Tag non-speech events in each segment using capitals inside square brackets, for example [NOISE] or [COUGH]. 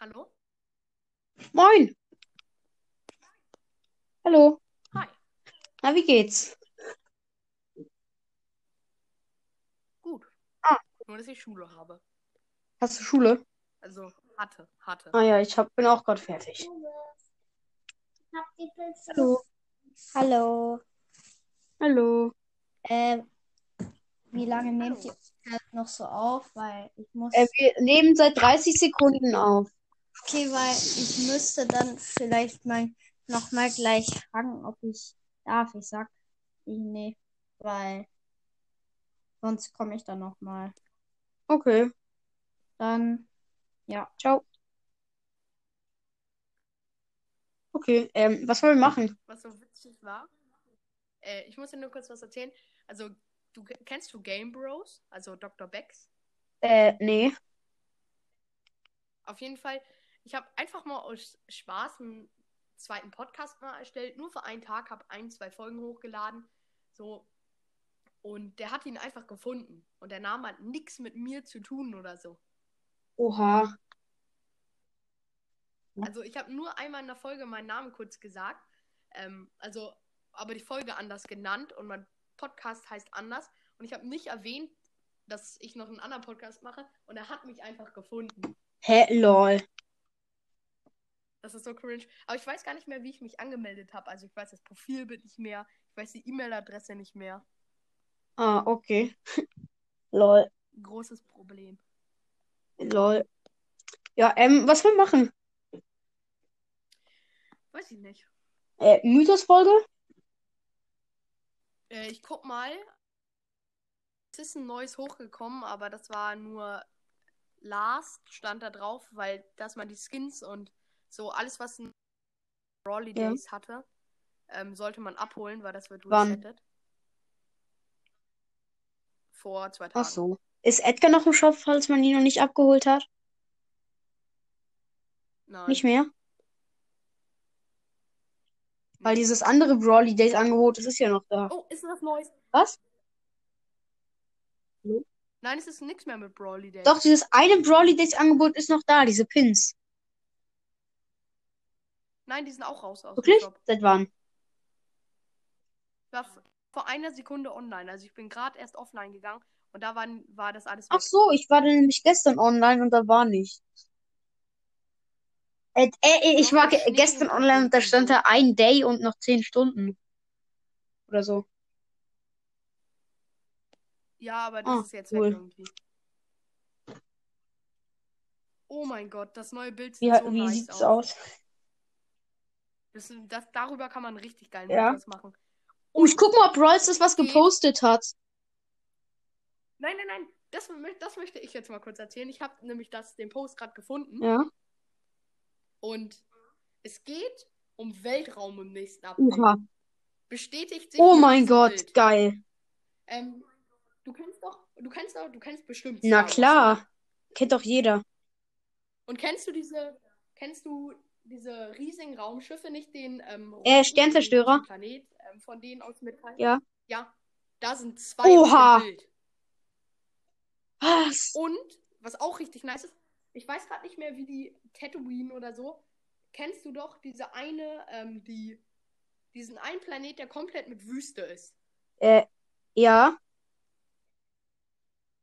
Hallo? Moin. Hallo. Hi. Na, wie geht's? Gut. Ah. Nur, dass ich Schule habe. Hast du Schule? Also, hatte, hatte. Ah ja, ich hab, bin auch gerade fertig. Hallo. Hallo. Hallo. Äh, wie lange nehmt ihr halt noch so auf? Weil ich muss. Äh, wir nehmen seit 30 Sekunden auf. Okay, weil ich müsste dann vielleicht mal noch mal gleich fragen, ob ich darf. Ich sag ich nee, weil sonst komme ich dann noch mal. Okay. Dann ja. Ciao. Okay, ähm, was wollen wir machen? Was so witzig war. Äh, ich muss dir nur kurz was erzählen. Also, du kennst du Game Bros? Also Dr. Becks? Äh, nee. Auf jeden Fall, ich habe einfach mal aus Spaß einen zweiten Podcast mal erstellt. Nur für einen Tag, habe ein, zwei Folgen hochgeladen. So. Und der hat ihn einfach gefunden. Und der Name hat nichts mit mir zu tun oder so. Oha. Also ich habe nur einmal in der Folge meinen Namen kurz gesagt. Ähm, also, aber die Folge anders genannt und mein Podcast heißt anders. Und ich habe nicht erwähnt, dass ich noch einen anderen Podcast mache. Und er hat mich einfach gefunden. Hä, lol. Das ist so cringe. Aber ich weiß gar nicht mehr, wie ich mich angemeldet habe. Also ich weiß das Profilbild nicht mehr. Ich weiß die E-Mail-Adresse nicht mehr. Ah, okay. [LAUGHS] lol. Großes Problem. Lol. Ja, ähm, was wir machen? Weiß ich nicht. Äh, Mythos-Folge? Äh, ich guck mal. Es ist ein neues hochgekommen, aber das war nur Last, stand da drauf, weil dass man die Skins und so alles, was ein Brawly Ja. Days hatte, ähm, sollte man abholen, weil das wird resettet. Vor zwei Tagen. Ach so. Ist Edgar noch im Shop, falls man ihn noch nicht abgeholt hat? Nein. Nicht mehr? Weil dieses andere Brawly Days Angebot, das ist ja noch da. Oh, ist was Neues? Was? Nein, es ist nichts mehr mit Brawly Days. Doch, dieses eine Brawly Days Angebot ist noch da, diese Pins. Nein, die sind auch raus aus dem Wirklich? Shop. Seit wann? War f- vor einer Sekunde online. Also ich bin gerade erst offline gegangen und da war, war das alles Ach weg. so, ich war nämlich gestern online und da war nicht. Äh, äh, ich Doch, war ge gestern online und da stand da ein Day und noch zehn Stunden. Oder so. Ja, aber das Ah, ist jetzt cool. weg irgendwie. Oh mein Gott, das neue Bild Wie, sieht so wie nice sieht's aus. aus? Das, das, darüber kann man richtig geilen Ja. Machen. Oh, ich guck mal, ob Rolls das was gepostet hat. Nein, nein, nein. Das, das möchte ich jetzt mal kurz erzählen. Ich habe nämlich das, den Post gerade gefunden. Ja. Und es geht um Weltraum im nächsten Update. Oha. Bestätigt sich Oh mein Gott, Bild. geil. Ähm, du kennst doch, du kennst doch, du kennst bestimmt Na Star klar. Kennt doch jeder. Und kennst du diese, kennst du diese riesigen Raumschiffe, nicht den ähm, Äh, Sternzerstörer? Planet, ähm, von denen aus Metall? Ja. Ja, da sind zwei Oha. Was? Und, was auch richtig nice ist, ich weiß gerade nicht mehr, wie die Tatooine oder so, kennst du doch diese eine, ähm, die, diesen einen Planet, der komplett mit Wüste ist. Äh, ja.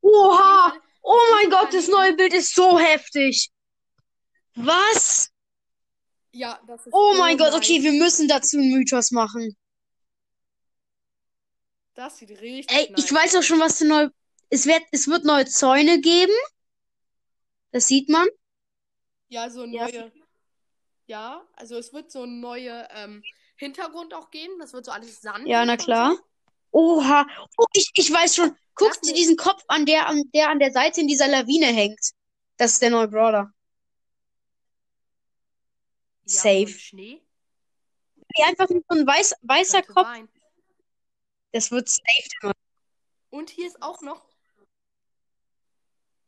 Oha. Oh mein Gott, das neue Bild ist so heftig. Was? Ja, das ist Oh mein Gott, okay, wir müssen dazu einen Mythos machen. Das sieht richtig Ey, nice ich weiß auch schon, was für neu. Es wird, es wird neue Zäune geben. Das sieht man. Ja, so Ja. neue. Ja, also es wird so ein neuer ähm, Hintergrund auch geben. Das wird so alles Sand. Ja, na klar. So. Oha. Oh, ich, ich weiß schon. Lass dir diesen Kopf an, der, an, der an der Seite in dieser Lawine hängt. Das ist der neue Brawler. Ja, Safe. Schnee. Wie einfach nur so ein weiß, weißer Kopf. sein. Das wird safe. Und hier ist auch noch.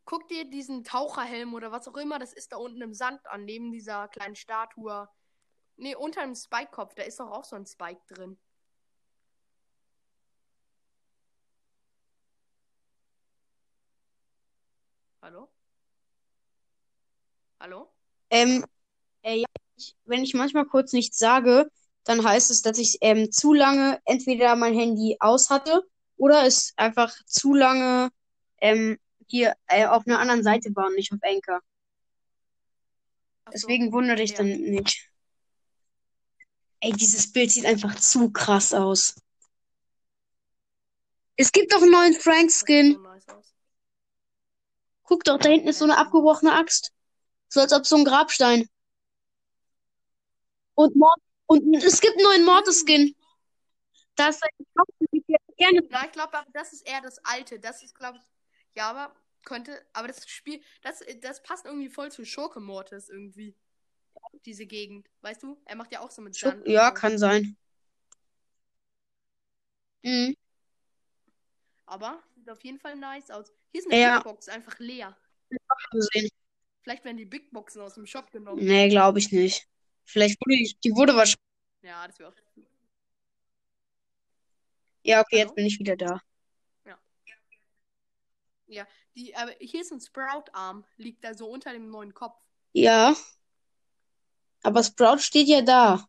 Guck dir diesen Taucherhelm oder was auch immer, das ist da unten im Sand an, neben dieser kleinen Statue. Nee, unter dem Spike-Kopf, da ist doch auch so ein Spike drin. Hallo? Hallo? Ähm, äh, ja, ich, wenn ich manchmal kurz nichts sage, dann heißt es, dass ich ähm, zu lange entweder mein Handy aus hatte oder es einfach zu lange ähm, hier äh, auf einer anderen Seite war und nicht auf Anchor. So, Deswegen wundert dich ja. dann nicht. Ey, dieses Bild sieht einfach zu krass aus. Es gibt doch einen neuen Frank-Skin. Guck doch, da hinten ist so eine abgebrochene Axt. So als ob so ein Grabstein. Und, Mord und es gibt einen neuen Mortis-Skin. Das ich gerne. Na, ich glaube, das ist eher das alte. Das ist, glaube ich, ja, aber könnte, aber das Spiel, das, das passt irgendwie voll zu Schurke Mortis irgendwie. Diese Gegend, weißt du? Er macht ja auch so mit Sand. Ja, kann sein. Mhm. Aber sieht auf jeden Fall nice aus. Hier ist eine Ja. Big Box, einfach leer. Vielleicht werden die Big Boxen aus dem Shop genommen. Nee, glaube ich nicht. Vielleicht wurde die, die wurde wahrscheinlich. Ja, das wäre auch. Ja, okay, Hallo? jetzt bin ich wieder da. Ja, die, aber hier ist ein Sprout-Arm, liegt da so unter dem neuen Kopf. Ja. Aber Sprout steht ja da.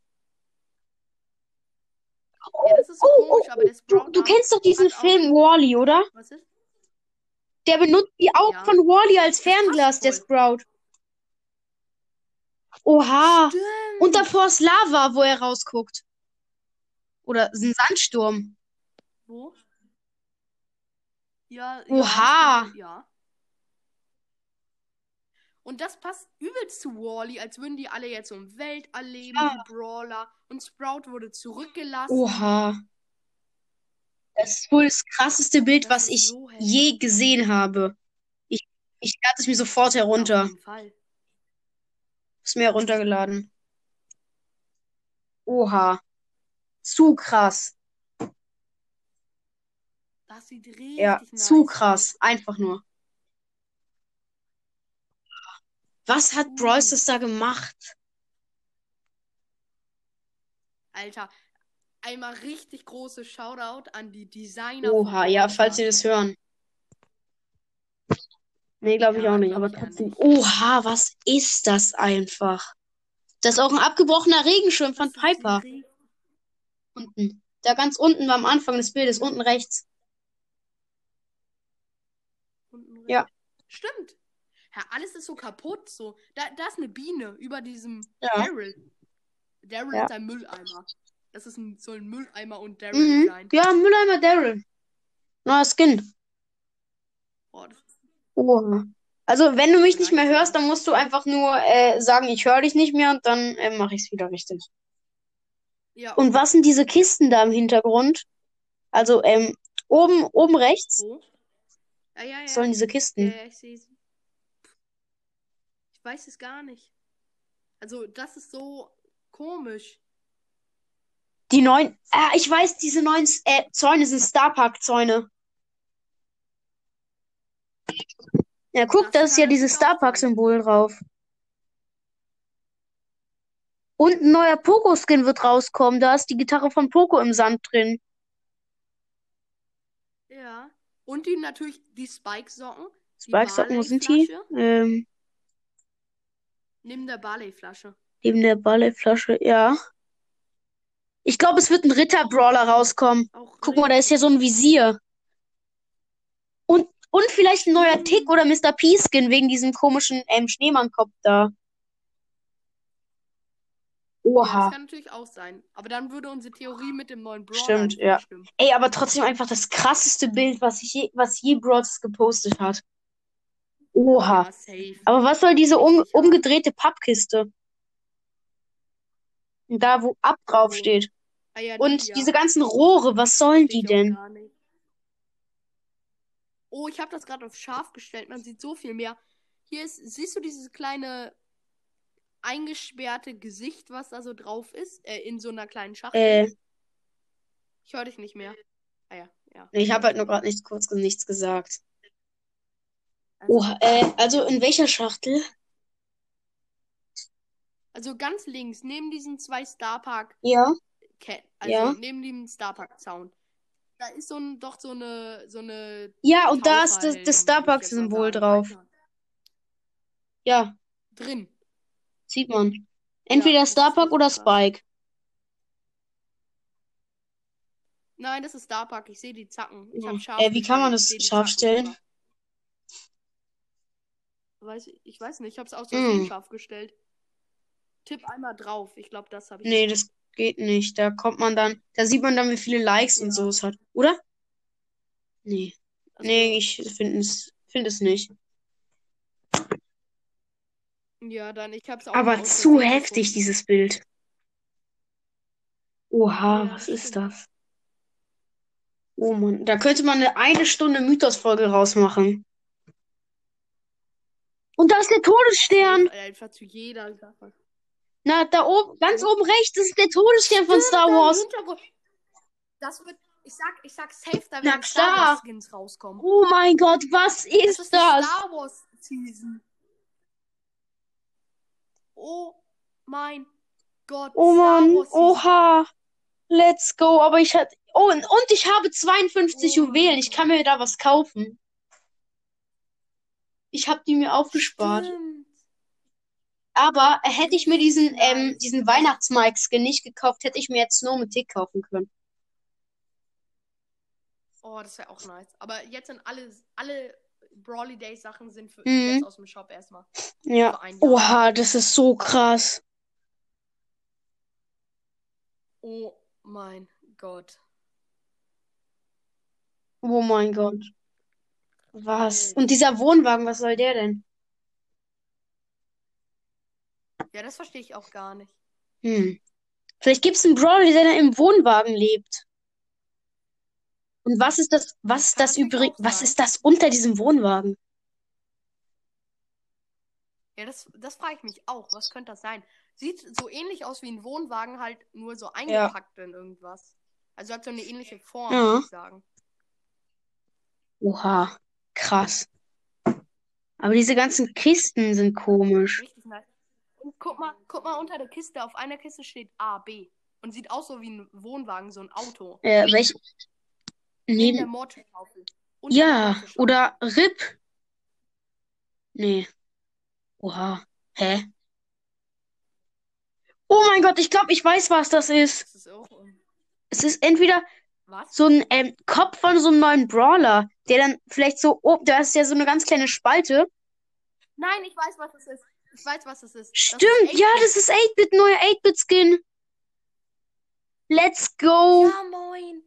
Ja, das ist so Oh, komisch, aber der Du, Sprout-Arm. du kennst doch diesen Film Wall-E, oder? Was ist? Der benutzt die Augen Ja. von Wall-E als Fernglas, der. Sprout. Oha. Stimmt. Und davor ist Lava, wo er rausguckt. Oder ist ein Sandsturm. Wo? Ja, Oha. Ja, ja. Und das passt übelst zu Wally, als würden die alle jetzt im Weltall leben, Ja. Brawler. Und Sprout wurde zurückgelassen. Oha. Das ist wohl das krasseste Bild, Das was ich so je gesehen habe. Ich, ich lade es mir sofort Ja, herunter. auf jeden Fall. Ist mir heruntergeladen. Oha. Zu krass. Das sieht richtig Ja, nice zu krass. Einfach nur. Was hat Uh. Das da gemacht? Alter, einmal richtig großes Shoutout an die Designer Oha, ja, Brawl falls Sie das hören. Nee, glaube ich Ja, auch nicht, aber trotzdem. Oha, was ist das einfach? Das ist auch ein abgebrochener Regenschirm von Piper. Unten. Da ganz unten war am Anfang des Bildes, unten rechts. unten Ja. rechts. Stimmt. Ja, alles ist so kaputt. So. Da, da ist eine Biene über diesem Ja. Daryl. Daryl Ja. ist ein Mülleimer. Das ist ein, soll ein Mülleimer und Daryl Mhm. sein. Ja, Mülleimer Daryl. Neuer Skin. Boah, das Oha. Also, wenn du mich nicht mehr hörst, dann musst du einfach nur äh, sagen, ich höre dich nicht mehr und dann äh, mache ich es wieder richtig. ja, Und was sind diese Kisten da im Hintergrund? Also, ähm, oben, oben rechts wo? Ja, ja, ja. sollen diese Kisten. ja, ich sehe sie. Ich weiß es gar nicht. Also, das ist so komisch. Die neuen, ah, ich weiß, diese neuen äh, Zäune sind Starpark-Zäune. Ja, guck, da ist ja dieses. Starpark-Symbol drauf. Und ein neuer Poco-Skin wird rauskommen. Da ist die Gitarre von Poco im Sand drin. Ja. Und die natürlich die Spike-Socken. Spike-Socken, wo sind die? Barley-Flasche Ähm, Neben der Barley-Flasche. neben der Balletflasche, ja. Ich glaube, es wird ein Ritter-Brawler rauskommen. Auch Guck mal, da ist ja so ein Visier. Und, vielleicht ein neuer Tick oder Mr. P-Skin wegen diesem komischen ähm, Schneemannkopf da. Ja, Oha. das kann natürlich auch sein. Aber dann würde unsere Theorie mit dem neuen Brawler Stimmt, ja. stimmen. Ey, aber trotzdem einfach das krasseste Bild, was ich je, was je Bros gepostet hat. Oha. Ja. Aber was soll diese um, umgedrehte Pappkiste? Da, wo ab drauf steht. Ah, ja, Und die, diese ganzen Rohre, was sollen die denn? Oh, ich habe das gerade auf scharf gestellt. Man sieht so viel mehr. Hier ist, siehst du dieses kleine eingesperrte Gesicht, was da so drauf ist? Äh, in so einer kleinen Schachtel. Äh, Ich höre dich nicht mehr. Ah ja, ja. ich habe halt nur gerade nichts kurz nichts gesagt. Also, Oha, äh, also in welcher Schachtel? also ganz links, neben diesen zwei Starpark Ja. Also Ja. neben dem Starpark Zaun. Da ist so ein, doch so eine, so eine Ja, und da ist das, das Starbucks-Symbol drauf. Ja, Drin. Sieht man. Entweder das ist Starbuck richtig oder. Spike. Nein, das ist Starbuck. Ich sehe die Zacken. Ich Ja. habe scharf Äh, wie kann man das scharf Zacken stellen? Weiß ich, weiß nicht, ich habe es aus Versehen Mm. scharf gestellt. Tipp einmal drauf. Ich glaube, das habe ich. Nee, das geht nicht. Da kommt man dann, da sieht man dann, wie viele Likes und Ja. so es hat. Oder? Nee. Also, Nee, ich finde es, finde es nicht. Ja, dann, ich habe es auch Aber zu heftig, gefunden. dieses Bild. Oha, Ja, was das ist stimmt. das? Oh Mann, da könnte man eine eine Stunde Mythos-Folge rausmachen. Und da ist der Todesstern. Einfach zu jeder Sache. Na, da oben, ganz oben rechts, das ist der Todesstern von Star Wars. Das wird, ich sag, ich sag safe, da werden Star. Wars Skins rauskommen. Oh mein Gott, was Das ist ist die das? Star Wars Season. Oh mein Gott. Oh Mann, oha. Let's go. Aber ich hatte. Oh, und, und ich habe 52 Oh Juwelen. Ich kann mir da was kaufen. Ich habe die mir aufgespart. Stimmt. Aber hätte ich mir diesen, ähm, diesen Weihnachts-Mike-Skin nicht gekauft, hätte ich mir jetzt Snow mit Tick kaufen können. Oh, das wäre auch nice. Aber jetzt sind alle, alle Brawly Day Sachen sind für Mhm. jetzt aus dem Shop erstmal. Ja. Oha, das ist so krass. Oh mein Gott. Oh mein Gott. Was? Und dieser Wohnwagen, was soll der denn? Ja, das verstehe ich auch gar nicht. Hm. Vielleicht gibt es einen Brawler, der da im Wohnwagen lebt. Und was ist das, was ist das übrig, was ist das unter diesem Wohnwagen? Ja, das, das frage ich mich auch. Was könnte das sein? Sieht so ähnlich aus wie ein Wohnwagen, halt nur so eingepackt in irgendwas. Also hat so eine ähnliche Form, Ja. würde ich sagen. Oha, krass. Aber diese ganzen Kisten sind komisch. Richtig nice. Und guck mal, guck mal unter der Kiste. Auf einer Kiste steht A, B. Und sieht aus so wie ein Wohnwagen, so ein Auto. Äh, welch? Neben der Mordschaufel. Ja, oder RIP. Nee. Oha. Hä? Oh mein Gott, ich glaube, ich weiß, was das ist. Das ist auch. Es ist entweder Was? so ein ähm, Kopf von so einem neuen Brawler, der dann vielleicht so, oh, da ist ja so eine ganz kleine Spalte. Nein, ich weiß, was es ist. Ich weiß, was es ist. Das ist Stimmt, ja, 8-Bit. das ist 8-Bit, neuer 8-Bit-Skin. Let's go. Ja, moin.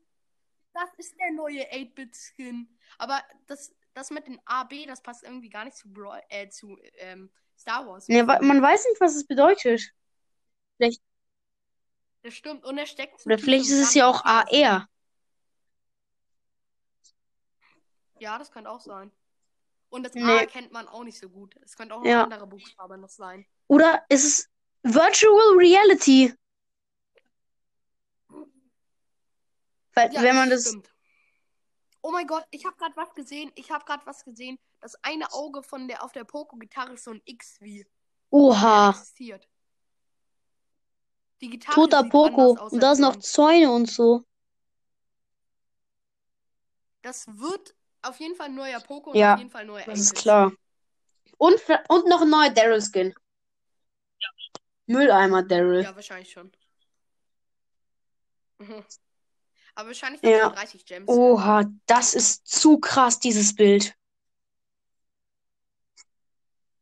Das ist der neue 8-Bit-Skin. Aber das, das mit den AB, das passt irgendwie gar nicht zu, Brawl, äh, zu ähm, Star Wars. Wa- man weiß nicht, was es bedeutet. Das stimmt. Und er steckt Oder vielleicht ist es ja auch. AR. Ja, das könnte auch sein. Und das A Nee. erkennt man auch nicht so gut. Es könnte auch ein Ja. anderer Buchstabe noch sein. Oder ist es Virtual Reality? Weil, Ja, wenn man das. stimmt. Oh mein Gott, ich habe gerade was gesehen. Ich habe gerade was gesehen. Das eine Auge von der auf der Poco-Gitarre ist so ein X wie Oha. existiert. Die Gitarre Toter Poco. aus Und da sind noch. Zäune und so. Das wird auf jeden Fall ein neuer Poco und Ja, auf jeden Fall ein neuer Das ist 8-Bit. klar. Und, und noch ein neuer Daryl-Skin. Mülleimer Daryl. Ja, wahrscheinlich schon. Mhm. Aber wahrscheinlich Ja. noch 30 Gems. Oha, das ist zu krass, dieses Bild.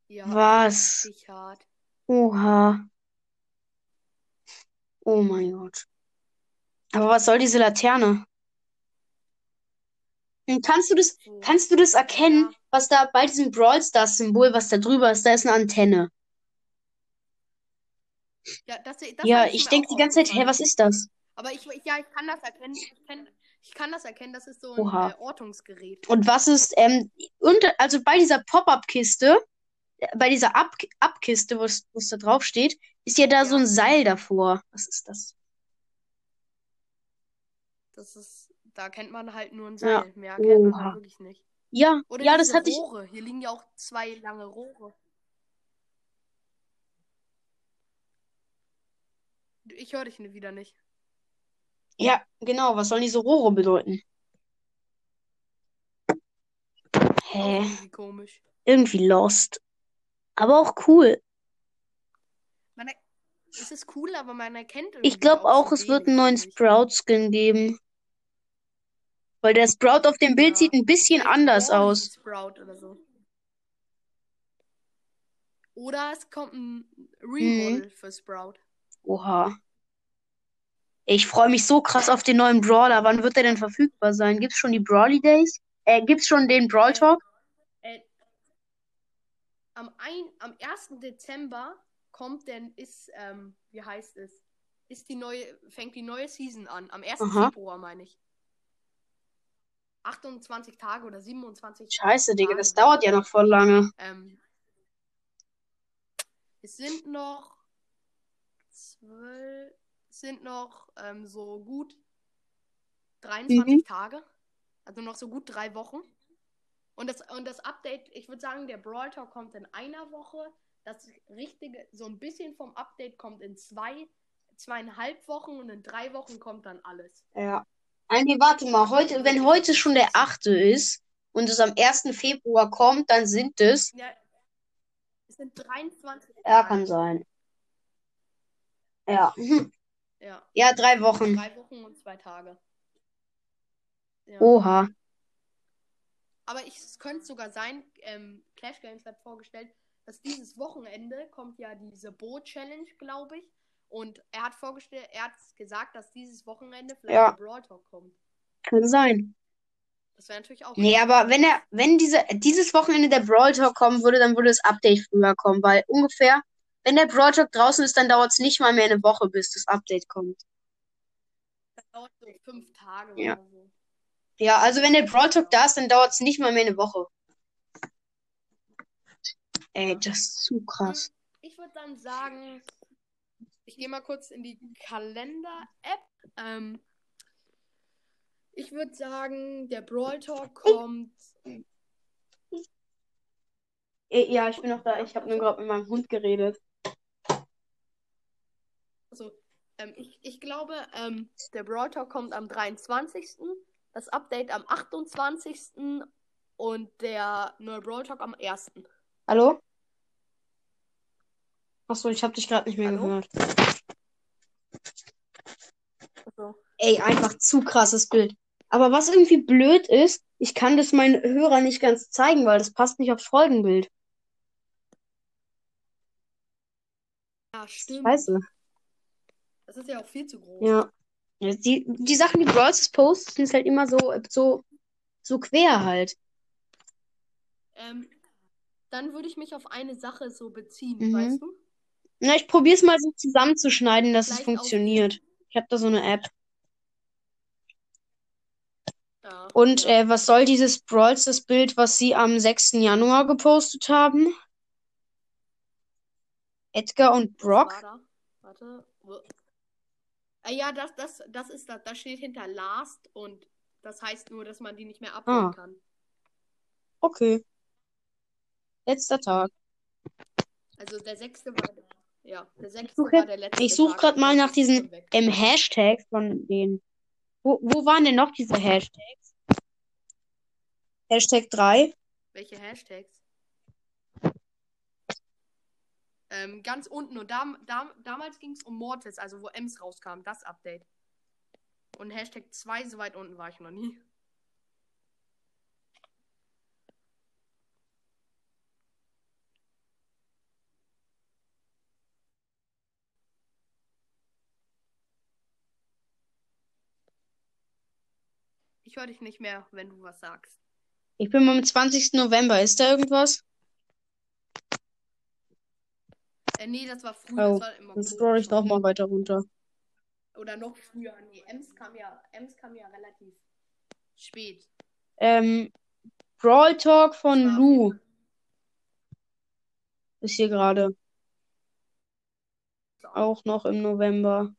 Ja, Was? hart. Oha. Oh mein Gott. Aber was soll diese Laterne? Kannst du das, So. kannst du das erkennen, Ja. was da bei diesem Brawl Stars Symbol, was da drüber ist? Da ist eine Antenne. Ja, das, das Ja, ich denke die ganze Zeit, hä, was ist das? Aber ich, ja, ich kann das erkennen. Ich, kenn, ich kann das erkennen, das ist so ein äh, Ortungsgerät. Und was ist, ähm, unter, also bei dieser Pop-up-Kiste, äh, bei dieser Ab Abkiste, wo es wo es da drauf steht, ist ja da so Ja. ein Seil davor. Was ist das? Das ist, da kennt man halt nur ein Ja. Seil. Mehr kennt man Oha. halt wirklich nicht. Ja, Oder ja, das hatte ich. Rohre. Hier liegen ja auch zwei lange Rohre. Ich höre dich wieder nicht. Ja, genau. Was sollen diese Rohre bedeuten? Hä? irgendwie komisch. Irgendwie lost. Aber auch cool. Man es ist cool, aber man erkennt Ich glaube auch es wird einen neuen ich. Sprout-Skin geben. Weil der Sprout auf dem Bild Ja. sieht ein bisschen anders Brawly aus. Sprout oder so. Oder es kommt ein. Remodel für Sprout. Oha. Ich freue mich so krass auf den neuen Brawler. Wann wird der denn verfügbar sein? Gibt's schon die Brawly Days? Äh, gibt's schon den Brawl Äh, Talk? Äh, am, ein, am 1. Dezember kommt denn, ist, ähm, wie heißt es? Ist die neue, fängt die neue Season an. Am 1. Aha. Februar, meine ich. 28 Tage oder 27 Scheiße, Digga, Tage das sind dauert ja noch voll lange. Ähm, es sind noch zwölf, sind noch ähm, so gut 23 Mhm. Tage. Also noch so gut drei Wochen. Und das, und das Update, ich würde sagen, der Brawl Talk kommt in einer Woche. Das richtige, so ein bisschen vom Update kommt in zwei, zweieinhalb Wochen und in drei Wochen kommt dann alles. Ja. Ah, Nee, warte mal, heute, wenn heute schon der 8. ist und es am 1. Februar kommt, dann sind es. Ja, es sind 23 Ja, kann sein. Ja. [LAUGHS] Ja, Ja, drei Wochen. drei Wochen und zwei Tage. Ja. Oha. Aber ich, es könnte sogar sein, ähm, Clash Games hat vorgestellt, dass dieses Wochenende kommt ja diese Boot-Challenge, glaube ich. Und er hat vorgestellt, er hat gesagt, dass dieses Wochenende vielleicht Ja. der Brawl Talk kommt. Kann sein. Das wäre natürlich auch. Nee, aber wenn er, wenn diese, dieses Wochenende der Brawl Talk kommen würde, dann würde das Update früher kommen, weil ungefähr, wenn der Brawl Talk draußen ist, dann dauert es nicht mal mehr eine Woche, bis das Update kommt. Das dauert so fünf Tage Ja. oder so. Ja, also wenn der Brawl Talk da ist, dann dauert es nicht mal mehr eine Woche. Ey, das ist zu krass. Ich würde dann sagen, ich gehe mal kurz in die Kalender-App. Ähm, ich würde sagen, der Brawl Talk kommt. Äh, Ja, ich bin noch da. Ich habe nur gerade mit meinem Hund geredet. Also, ähm, ich, ich glaube, ähm, der Brawl Talk kommt am 23. Das Update am 28. und der neue Brawl Talk am 1. Hallo? Achso, ich habe dich gerade nicht mehr Hallo? gehört. Ey, einfach zu krasses Bild. Aber was irgendwie blöd ist, ich kann das meinen Hörern nicht ganz zeigen, weil das passt nicht aufs Folgenbild. ja, stimmt. Scheiße. Das ist ja auch viel zu groß. Ja. Die, die Sachen, die Brawl Stars postet, sind halt immer so, so, so quer halt. Ähm, dann würde ich mich auf eine Sache so beziehen, Mhm. weißt du? Na, ich probiere es mal so zusammenzuschneiden, dass es Vielleicht auf- funktioniert. Ich habe da so eine App. Ja, Und ja. äh, was soll dieses Brawl Stars Bild, was sie am 6. Januar gepostet haben? Edgar und Brock? Warte. Wo- Ah, ja, das, das, das ist das. Da steht hinter Last und das heißt nur, dass man die nicht mehr abholen Ah. kann. Okay. Letzter Tag. Also der sechste war der, ja, der sechste suche- war der letzte Ich suche gerade mal nach diesen ähm, Hashtags von denen. Wo, wo waren denn noch diese Hashtags? Hashtag 3. Welche Hashtags? Ähm, ganz unten und dam, dam, damals ging es um Mortis, also wo Ems rauskam, das Update. Und Hashtag 2, so weit unten war ich noch nie. Ich höre dich nicht mehr, wenn du was sagst. Ich bin am 20. November. Ist da irgendwas? Äh, nee, das war früher, Oh, das war immer Dann scroll ich noch mal weiter runter. Oder noch früher. Nee, Ems kam ja, Ems kam ja relativ spät. Ähm, Brawl Talk von auf Lou jeden ist hier gerade. Auch noch im November.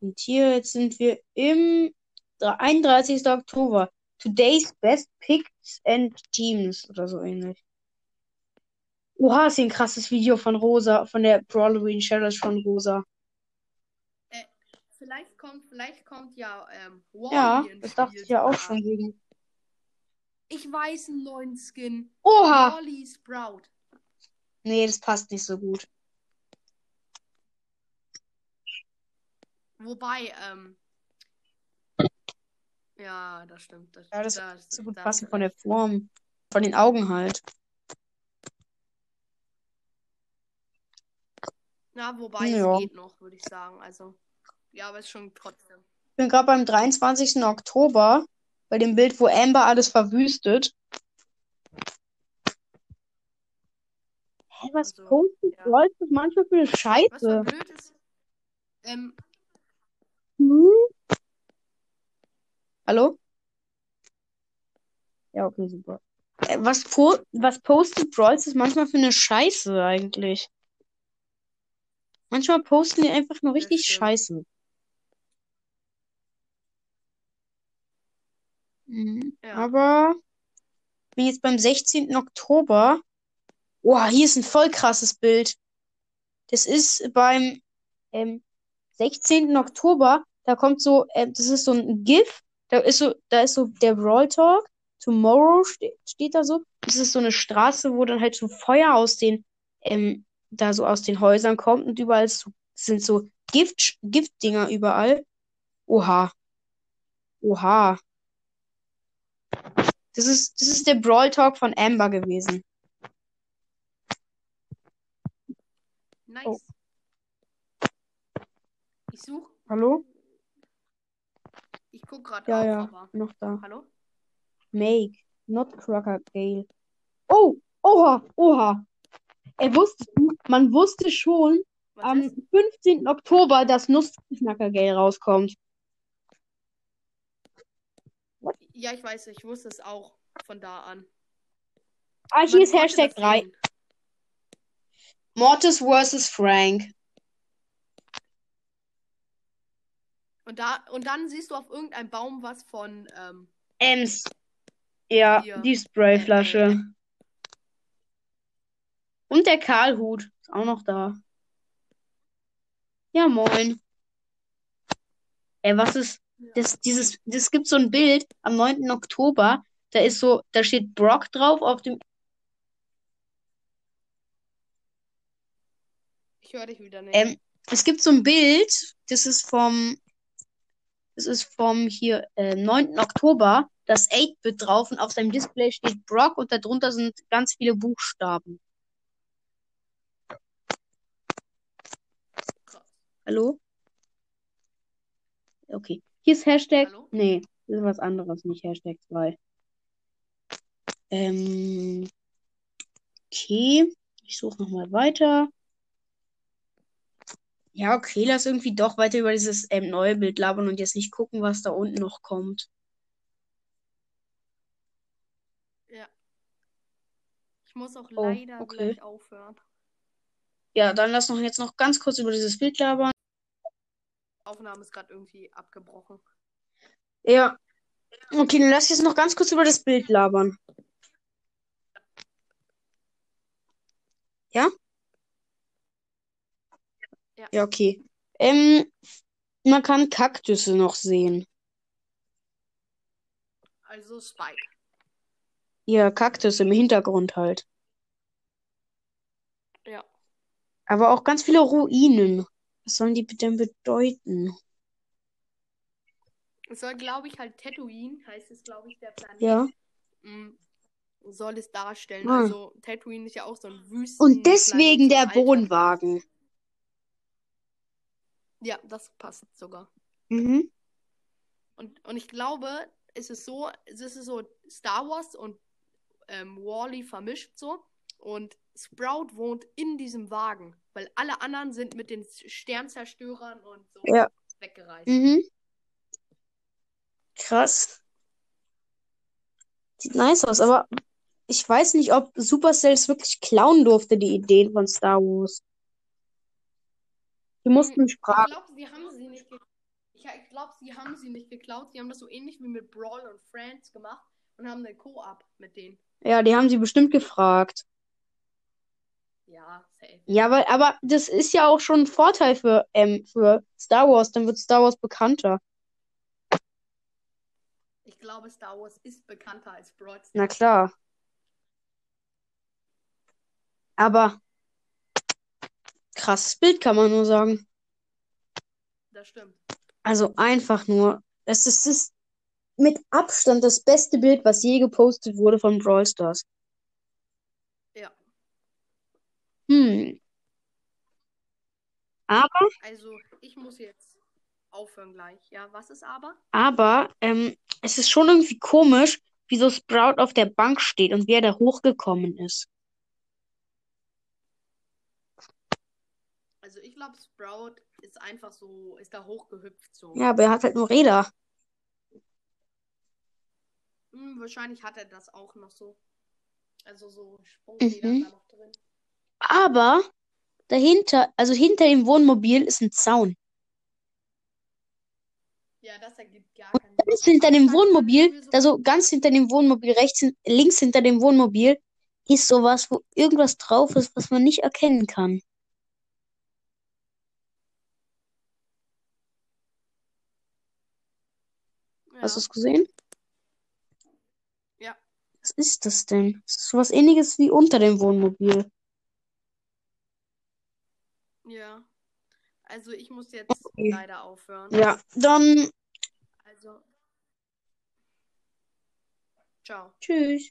Und hier, jetzt sind wir im 31. Oktober. Today's Best Picks and Teams oder so ähnlich. Oha, ist hier ein krasses Video von Rosa, von der Brawloween Challenge von Rosa. Vielleicht kommt, vielleicht kommt ja ähm, Ja, Wally ins das dachte ich ja auch schon gegen. Ich weiß einen neuen Skin. Oha! Wally Sprout. Nee, das passt nicht so gut. Wobei, ähm. Ja, das stimmt. Das, Ja, das das, So gut passen von der. Form. Von den Augen halt. Ja, wobei Ja. es geht noch, würde ich sagen. Also, ja, aber es ist schon trotzdem. Ich bin gerade beim 23. Oktober, bei dem Bild, wo Amber alles verwüstet. Hä, was Also, postet ja. Das manchmal für eine Was Scheiße? voll blöd ist. Ähm, Hm? Hallo? Ja, okay, super. Äh, was, po was postet Brawl das manchmal für eine Scheiße eigentlich? Manchmal posten die einfach nur richtig. Scheiße. Mhm. Ja. Aber ich bin jetzt beim 16. Oktober. Boah, hier ist ein voll krasses Bild. Das ist beim ähm, 16. Oktober. Da kommt so, ähm, das ist so ein GIF. Da ist so, da ist so der Brawl Talk. Tomorrow ste steht da so. Das ist so eine Straße, wo dann halt so Feuer aus den, ähm, da so aus den Häusern kommt und überall so, sind so Gift, Giftdinger überall. Oha. Oha. Das ist, das ist der Brawl Talk von Amber gewesen. Nice. Oh. Ich suche, Hallo? Ich guck gerade Ja, auf, ja, aber. noch da. Hallo? Make, not Cracker Gale. Oh, oha, oha. Er wusste, man wusste schon Was am ist? 15. Oktober, dass Nussknacker Gale rauskommt. Ja, ich weiß, ich wusste es auch von da an. Ah, Man hier ist konnte Hashtag das 3. sehen. Mortis vs. Frank. Und da, und dann siehst du auf irgendeinem Baum was von, ähm, Ems. Ja, Hier. die Sprayflasche. Und der Karlhut ist auch noch da. Ja, moin. Ey, was ist das, dieses, das gibt so ein Bild am 9. Oktober. Da ist so, da steht Brock drauf auf dem. ich höre dich wieder nicht. Ähm, es gibt so ein Bild, das ist vom, das ist vom hier, äh, 9. Oktober. Das 8-Bit drauf und auf seinem Display steht Brock und darunter sind ganz viele Buchstaben. Hallo? Okay. Hier ist Hashtag. Hallo? Nee, das ist was anderes, nicht Hashtag 2. Ähm. Okay. Ich suche nochmal weiter. Ja, okay, lass irgendwie doch weiter über dieses ähm, neue Bild labern und jetzt nicht gucken, was da unten noch kommt. Ja. Ich muss auch Oh, leider okay. gleich aufhören. Ja, dann lass noch jetzt noch ganz kurz über dieses Bild labern. Aufnahme ist gerade irgendwie abgebrochen. Ja. Okay, dann lass jetzt noch ganz kurz über das Bild labern. Ja? Ja. Ja, okay. Ähm, man kann Kaktüse noch sehen. Also Spike. Ja, Kaktus im Hintergrund halt. Ja. Aber auch ganz viele Ruinen. Was sollen die denn bedeuten? Es soll, glaube ich, halt Tatooine, heißt es, glaube ich, der Planet. Ja. mm, Soll es darstellen. Ah. Also Tatooine ist ja auch so ein Wüsten. Und deswegen Planet, der. Wohnwagen. Ja, das passt sogar. Mhm. Und, und ich glaube, es ist so, es ist so Star Wars und ähm, Wally vermischt so. Und Sprout wohnt in diesem Wagen, weil alle anderen sind mit den Sternzerstörern und so Ja. weggereist. Mhm. Krass. Sieht nice aus, aber ich weiß nicht, ob Supercell es wirklich klauen durfte, die Ideen von Star Wars. Die mussten Hm, Ich Sprache. glaube, sie haben sie nicht ge ich, ich glaube, sie haben sie nicht geklaut. Sie haben das so ähnlich wie mit Brawl und Friends gemacht und haben eine Co-op mit denen. Ja, die haben sie bestimmt gefragt. Ja, safe. Ja, weil, aber das ist ja auch schon ein Vorteil für, ähm, für Star Wars. Dann wird Star Wars bekannter. Ich glaube, Star Wars ist bekannter als Brawl Stars. Na klar. Aber krasses Bild kann man nur sagen. Das stimmt. Also einfach nur, es ist, es ist mit Abstand das beste Bild, was je gepostet wurde von Brawl Stars. Ja. Hm. Aber, Also, ich muss jetzt aufhören gleich. Ja, was ist aber? aber, ähm, es ist schon irgendwie komisch, wieso Sprout auf der Bank steht und wie er da hochgekommen ist. Also, ich glaube, Sprout ist einfach so, ist da hochgehüpft so. Ja, aber er hat halt nur Räder. Hm, wahrscheinlich hat er das auch noch so. Also, so Sprungfedern Mhm. da noch drin. Aber dahinter, also hinter dem Wohnmobil ist ein Zaun. Ja, das ergibt gar keinen Sinn. hinter dem Wahrscheinlich hat er Wohnmobil, so- also ganz hinter dem Wohnmobil, rechts, links hinter dem Wohnmobil, ist sowas, wo irgendwas drauf ist, was man nicht erkennen kann. Hast du es gesehen? Ja. Was ist das denn? Das ist sowas ähnliches wie unter dem Wohnmobil. Ja. Also, ich muss jetzt Okay. leider aufhören. Ja, dann Also. Ciao. tschüss.